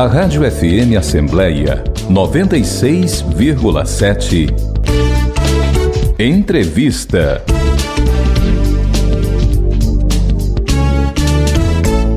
A Rádio FM Assembleia 96,7. Entrevista.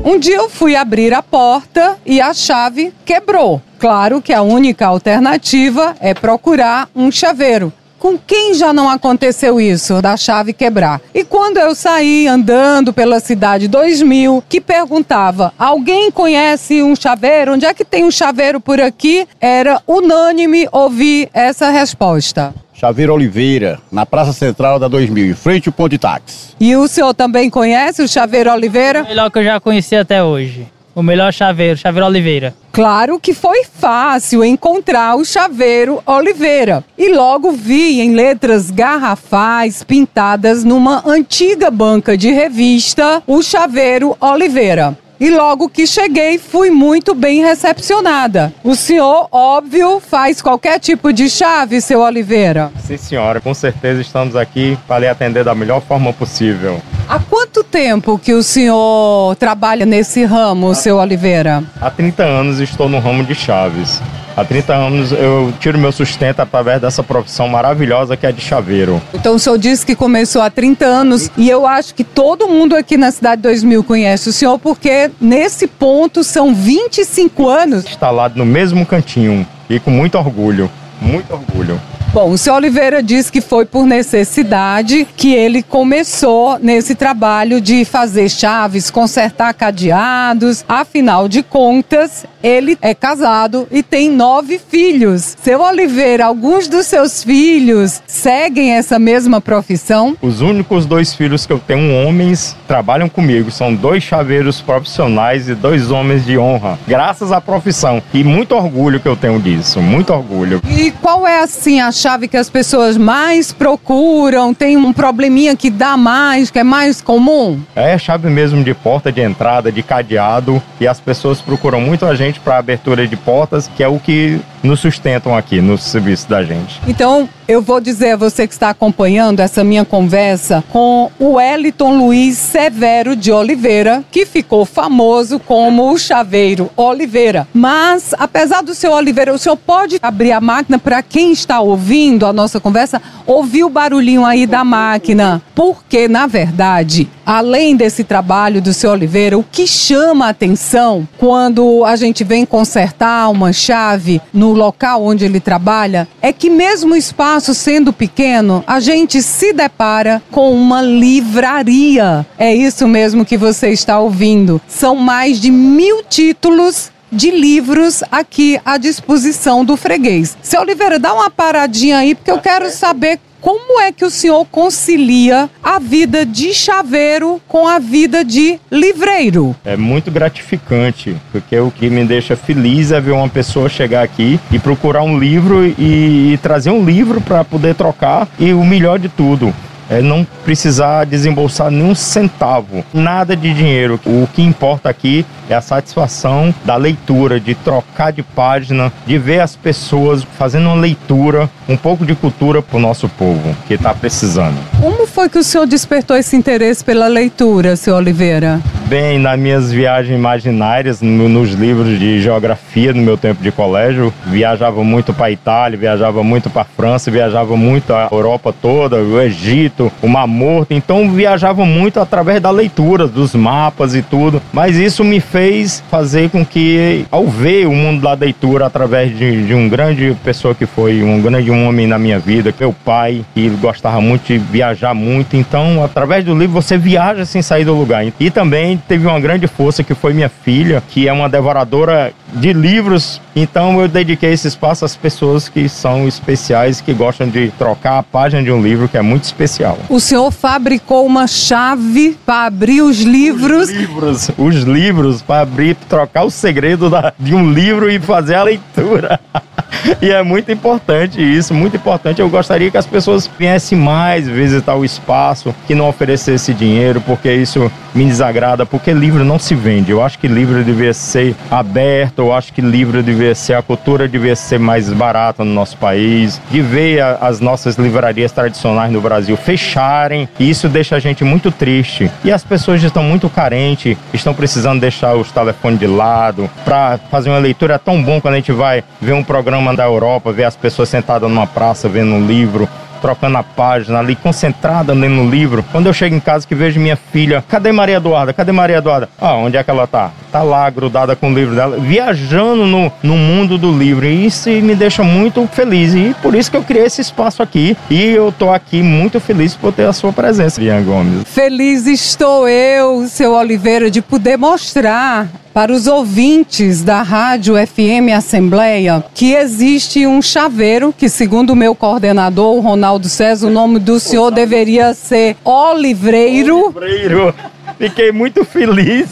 Um dia eu fui abrir a porta e a chave quebrou. Claro que a única alternativa é procurar um chaveiro. Com quem já não aconteceu isso, da chave quebrar? E quando eu saí andando pela cidade 2000, que perguntava: alguém conhece um chaveiro? Onde é que tem um chaveiro por aqui? Era unânime ouvir essa resposta. Chaveiro Oliveira, na Praça Central da 2000, em frente ao ponto de táxi. E o senhor também conhece o Chaveiro Oliveira? O melhor que eu já conheci até hoje. O melhor chaveiro, Chaveiro Oliveira. Claro que foi fácil encontrar o Chaveiro Oliveira. E logo vi em letras garrafais pintadas numa antiga banca de revista o Chaveiro Oliveira. E logo que cheguei, fui muito bem recepcionada. O senhor, óbvio, faz qualquer tipo de chave, seu Oliveira? Sim, senhora. Com certeza estamos aqui para lhe atender da melhor forma possível. Há quanto tempo que o senhor trabalha nesse ramo, seu Oliveira? Há 30 anos estou no ramo de chaves. Há 30 anos eu tiro meu sustento através dessa profissão maravilhosa que é de chaveiro. Então o senhor disse que começou há 30 anos e eu acho que todo mundo aqui na Cidade 2000 conhece o senhor porque nesse ponto são 25 anos. Instalado no mesmo cantinho e com muito orgulho, muito orgulho. Bom, o senhor Oliveira diz que foi por necessidade que ele começou nesse trabalho de fazer chaves, consertar cadeados. Afinal de contas, ele é casado e tem nove filhos. Seu Oliveira, alguns dos seus filhos seguem essa mesma profissão? Os únicos dois filhos que eu tenho, homens, trabalham comigo. São dois chaveiros profissionais e dois homens de honra. Graças à profissão. E muito orgulho que eu tenho disso. Muito orgulho. E qual é, assim, a chave que as pessoas mais procuram? Tem um probleminha que dá mais, que é mais comum? É chave mesmo de porta de entrada, de cadeado. E as pessoas procuram muito a gente para abertura de portas, que é o que nos sustentam aqui no serviço da gente. Então, eu vou dizer a você que está acompanhando essa minha conversa com o Wellington Luiz Severo de Oliveira, que ficou famoso como o Chaveiro Oliveira. Mas, apesar do seu Oliveira, o senhor pode abrir a máquina para quem está ouvindo a nossa conversa, ouvir o barulhinho aí da máquina. Porque, na verdade, além desse trabalho do seu Oliveira, o que chama a atenção quando a gente vem consertar uma chave no local onde ele trabalha é que, mesmo o espaço sendo pequeno, a gente se depara com uma livraria. É isso mesmo que você está ouvindo. São mais de mil títulos de livros aqui à disposição do freguês. Seu Oliveira, dá uma paradinha aí, porque eu quero saber como é que o senhor concilia a vida de chaveiro com a vida de livreiro? É muito gratificante, porque o que me deixa feliz é ver uma pessoa chegar aqui e procurar um livro e, e trazer um livro para poder trocar. E o melhor de tudo, é não precisar desembolsar nenhum centavo, nada de dinheiro. O que importa aqui é a satisfação da leitura, de trocar de página, de ver as pessoas fazendo uma leitura, um pouco de cultura para o nosso povo que está precisando. Como foi que o senhor despertou esse interesse pela leitura, seu Oliveira? Bem, nas minhas viagens imaginárias, no, nos livros de geografia no meu tempo de colégio, viajava muito para Itália, viajava muito para França, viajava muito a Europa toda, o Egito, o Mar Morto. Então viajava muito através da leitura, dos mapas e tudo. Mas isso me fez fazer com que, ao ver o mundo da leitura através de, de um grande pessoa que foi um grande homem na minha vida, meu pai, que gostava muito de viajar muito. Então, através do livro, você viaja sem sair do lugar. E também teve uma grande força que foi minha filha, que é uma devoradora de livros. Então eu dediquei esse espaço às pessoas que são especiais, que gostam de trocar a página de um livro que é muito especial. O senhor fabricou uma chave para abrir os livros. Os livros, os livros para abrir, trocar o segredo da, de um livro e fazer a leitura. e é muito importante isso, muito importante. Eu gostaria que as pessoas viessem mais visitar o espaço, que não oferecesse dinheiro, porque isso me desagrada, porque livro não se vende. Eu acho que livro devia ser aberto, eu acho que livro devia ser, a cultura devia ser mais barata no nosso país, de ver a, as nossas livrarias tradicionais no Brasil fecharem, e isso deixa a gente muito triste. E as pessoas estão muito carentes, estão precisando deixar os telefones de lado, para fazer uma leitura é tão bom quando a gente vai ver um programa da Europa, ver as pessoas sentadas numa praça vendo um livro, trocando a página ali, concentrada lendo o livro. Quando eu chego em casa que vejo minha filha, cadê Maria Eduarda? Cadê Maria Eduarda? Ah, onde é que ela tá? Tá lá, grudada com o livro dela, viajando no, no mundo do livro. E isso me deixa muito feliz. E por isso que eu criei esse espaço aqui. E eu tô aqui muito feliz por ter a sua presença, Ian Gomes. Feliz estou eu, seu Oliveira, de poder mostrar para os ouvintes da Rádio FM Assembleia que existe um chaveiro que, segundo o meu coordenador, o Ronaldo César, o nome do senhor deveria ser Olivreiro. Olivreiro. Fiquei muito feliz.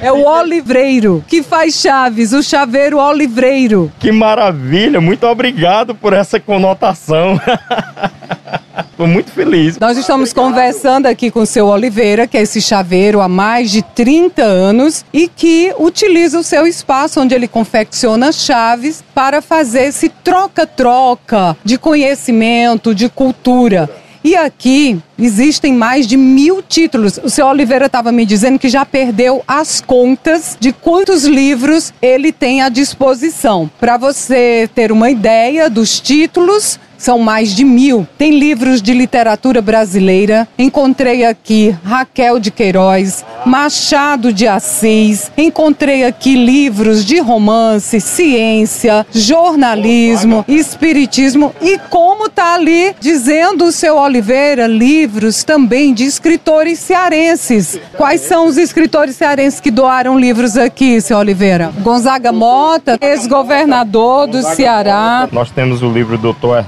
É o Olivreiro que faz chaves, o chaveiro Olivreiro. Que maravilha, muito obrigado por essa conotação. Estou muito feliz. Nós estamos conversando aqui com o seu Oliveira, que é esse chaveiro há mais de 30 anos e que utiliza o seu espaço onde ele confecciona chaves para fazer esse troca-troca de conhecimento, de cultura. E aqui existem mais de mil títulos. O seu Oliveira estava me dizendo que já perdeu as contas de quantos livros ele tem à disposição. Para você ter uma ideia dos títulos, são mais de mil. Tem livros de literatura brasileira. Encontrei aqui Raquel de Queiroz, Machado de Assis. Encontrei aqui livros de romance, ciência, jornalismo, espiritismo e como tá ali dizendo o seu Oliveira, livros também de escritores cearenses. Quais são os escritores cearenses que doaram livros aqui, seu Oliveira? Gonzaga Mota, ex-governador do Ceará. Nós temos o livro do Dr.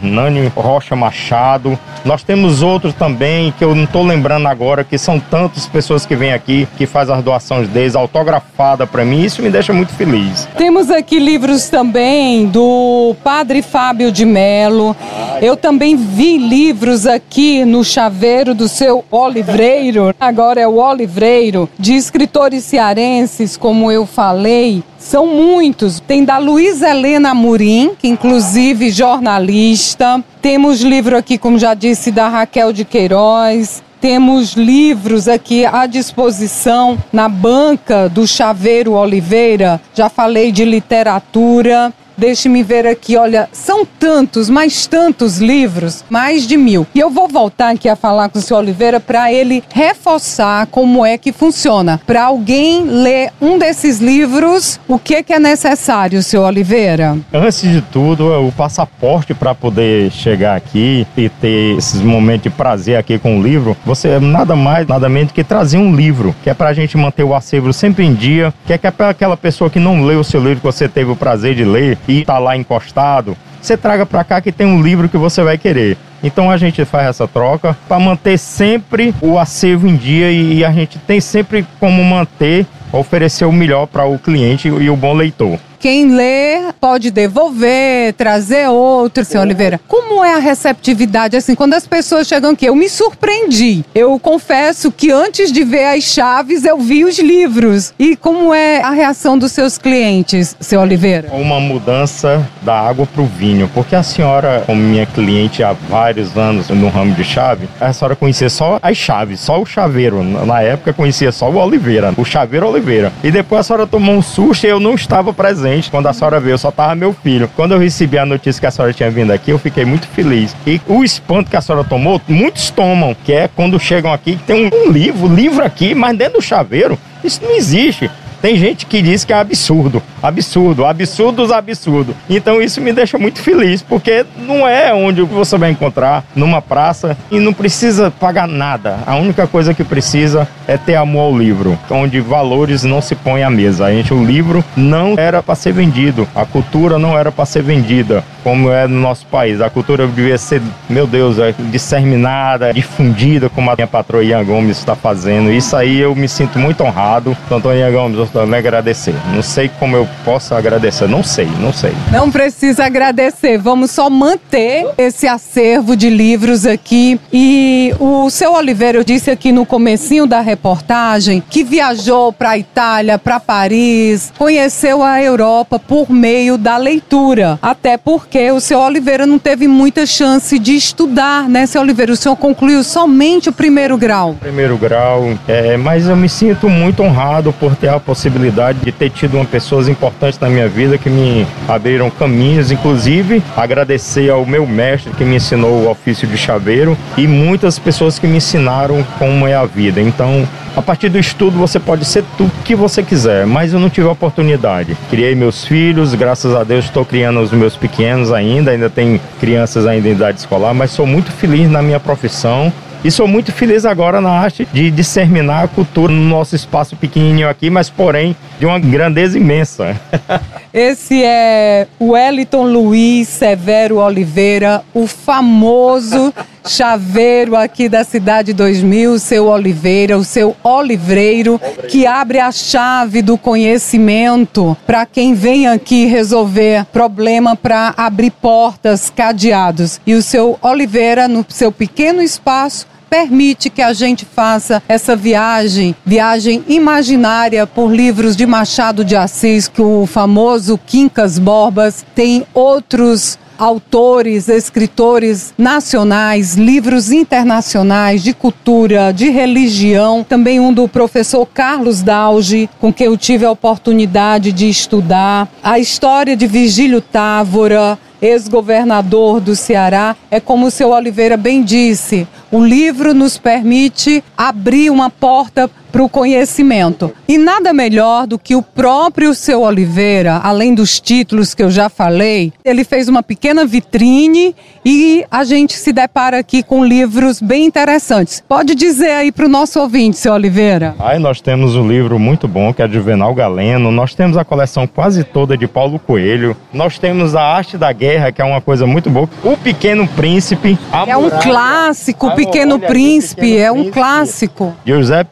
Rocha Machado. Nós temos outros também que eu não estou lembrando agora, que são tantas pessoas que vêm aqui, que faz as doações deles, autografada para mim. Isso me deixa muito feliz. Temos aqui livros também do Padre Fábio de Melo. Eu também vi livros aqui no chaveiro do seu Olivreiro. Agora é o Olivreiro, de escritores cearenses, como eu falei. São muitos. Tem da Luísa Helena Amorim, que inclusive jornalista. Temos livro aqui, como já disse, da Raquel de Queiroz. Temos livros aqui à disposição na banca do Chaveiro Oliveira. Já falei de literatura. Deixe-me ver aqui, olha, são tantos, mais tantos livros, mais de mil. E eu vou voltar aqui a falar com o senhor Oliveira para ele reforçar como é que funciona. Para alguém ler um desses livros, o que, que é necessário, senhor Oliveira? Antes de tudo, é o passaporte para poder chegar aqui e ter esses momentos de prazer aqui com o livro. Você é nada mais, nada menos que trazer um livro, que é para a gente manter o acervo sempre em dia, que é, que é para aquela pessoa que não leu o seu livro que você teve o prazer de ler e tá lá encostado, você traga para cá que tem um livro que você vai querer. Então a gente faz essa troca para manter sempre o acervo em dia e a gente tem sempre como manter, oferecer o melhor para o cliente e o bom leitor. Quem lê pode devolver, trazer outro, seu Oliveira. Como é a receptividade, assim, quando as pessoas chegam aqui? Eu me surpreendi. Eu confesso que antes de ver as chaves, eu vi os livros. E como é a reação dos seus clientes, seu Oliveira? Uma mudança da água para o vinho, porque a senhora, como minha cliente há vários anos no ramo de chave, a senhora conhecia só as chaves, só o chaveiro. Na época conhecia só o Oliveira, o chaveiro Oliveira. E depois a senhora tomou um susto e eu não estava presente quando a senhora veio, só tava meu filho. Quando eu recebi a notícia que a senhora tinha vindo aqui, eu fiquei muito feliz. E o espanto que a senhora tomou, muitos tomam, que é quando chegam aqui, tem um livro, livro aqui, mas dentro do chaveiro. Isso não existe. Tem gente que diz que é absurdo, absurdo, absurdos, absurdo. Então isso me deixa muito feliz, porque não é onde você vai encontrar numa praça e não precisa pagar nada. A única coisa que precisa é ter amor ao livro, onde valores não se põem à mesa. A gente, o livro não era para ser vendido, a cultura não era para ser vendida, como é no nosso país. A cultura devia ser, meu Deus, é disseminada, difundida, como a minha patroa Ian Gomes está fazendo. Isso aí eu me sinto muito honrado. Então, Ian Gomes, eu também agradecer. Não sei como eu possa agradecer. Não sei, não sei. Não precisa agradecer, vamos só manter esse acervo de livros aqui. E o seu Oliveira, disse aqui no comecinho da reportagem que viajou para a Itália, para Paris, conheceu a Europa por meio da leitura. Até porque o seu Oliveira não teve muita chance de estudar, né, seu Oliveira? O senhor concluiu somente o primeiro grau. Primeiro grau, é, mas eu me sinto muito honrado por ter a possibilidade de ter tido uma pessoas importantes na minha vida que me abriram caminhos, inclusive agradecer ao meu mestre que me ensinou o ofício de chaveiro e muitas pessoas que me ensinaram como é a vida. Então, a partir do estudo você pode ser tudo que você quiser, mas eu não tive a oportunidade. Criei meus filhos, graças a Deus estou criando os meus pequenos ainda, ainda tem crianças ainda em idade escolar, mas sou muito feliz na minha profissão e sou muito feliz agora na arte de disseminar a cultura no nosso espaço pequenininho aqui, mas porém de uma grandeza imensa. Esse é o Wellington Luiz Severo Oliveira, o famoso chaveiro aqui da Cidade 2000, o seu Oliveira, o seu Olivreiro, que abre a chave do conhecimento para quem vem aqui resolver problema para abrir portas, cadeados. E o seu Oliveira, no seu pequeno espaço, permite que a gente faça essa viagem, viagem imaginária por livros de Machado de Assis, que o famoso Quincas Borbas tem outros autores, escritores nacionais, livros internacionais de cultura, de religião, também um do professor Carlos Dauge, com quem eu tive a oportunidade de estudar, a história de Vigílio Távora, ex-governador do Ceará. É como o seu Oliveira bem disse, o livro nos permite abrir uma porta para o conhecimento. E nada melhor do que o próprio seu Oliveira, além dos títulos que eu já falei, ele fez uma pequena vitrine e a gente se depara aqui com livros bem interessantes. Pode dizer aí para o nosso ouvinte, seu Oliveira. Aí nós temos um livro muito bom que é de Juvenal Galeno, nós temos a coleção quase toda de Paulo Coelho, nós temos a Arte da Guerra, que é uma coisa muito boa, O Pequeno Príncipe. é um clássico, O Pequeno Príncipe, é um clássico. José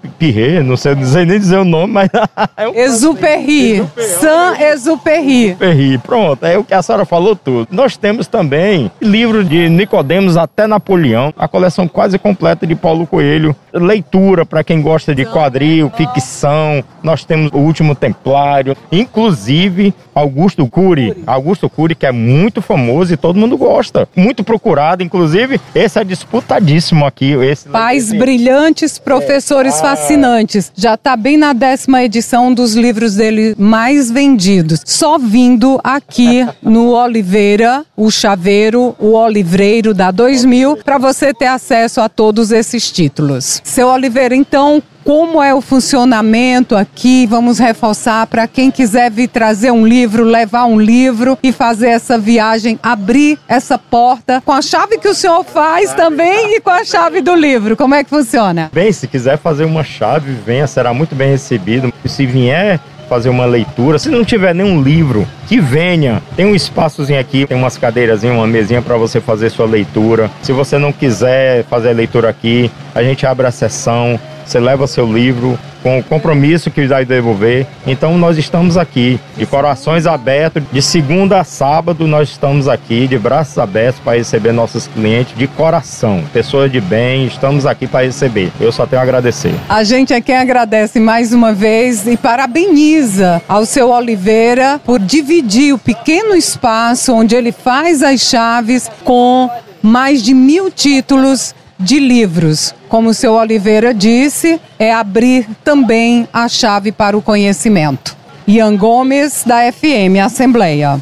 Não sei, não sei nem dizer o nome, mas. é um Exuperri. San Exuperri. Exuperri. Pronto, é o que a senhora falou tudo. Nós temos também livro de Nicodemos até Napoleão, a coleção quase completa de Paulo Coelho. Leitura para quem gosta de quadril, ficção. Nós temos o Último Templário, inclusive Augusto Cury. Augusto Cury, que é muito famoso e todo mundo gosta. Muito procurado, inclusive, esse é disputadíssimo aqui. Esse Pais brilhantes, professores é. fascinantes. Já está bem na décima edição dos livros dele mais vendidos. Só vindo aqui no Oliveira, o Chaveiro, o Olivreiro da 2000, para você ter acesso a todos esses títulos. Seu Oliveira, então, como é o funcionamento aqui. Vamos reforçar para quem quiser vir trazer um livro, levar um livro e fazer essa viagem, abrir essa porta com a chave que o senhor faz também e com a chave do livro. Como é que funciona? Bem, se quiser fazer uma chave, venha, será muito bem recebido. E se vier fazer uma leitura. Se não tiver nenhum livro, que venha. Tem um espaçozinho aqui, tem umas cadeiras, uma mesinha para você fazer sua leitura. Se você não quiser fazer a leitura aqui, a gente abre a sessão você leva seu livro com o compromisso que vai devolver. Então nós estamos aqui, de corações abertos, de segunda a sábado nós estamos aqui, de braços abertos para receber nossos clientes de coração. Pessoas de bem, estamos aqui para receber. Eu só tenho a agradecer. A gente é quem agradece mais uma vez e parabeniza ao seu Oliveira por dividir o pequeno espaço onde ele faz as chaves com mais de mil títulos de livros. Como o seu Oliveira disse, é abrir também a chave para o conhecimento. Ian Gomes, da FM Assembleia.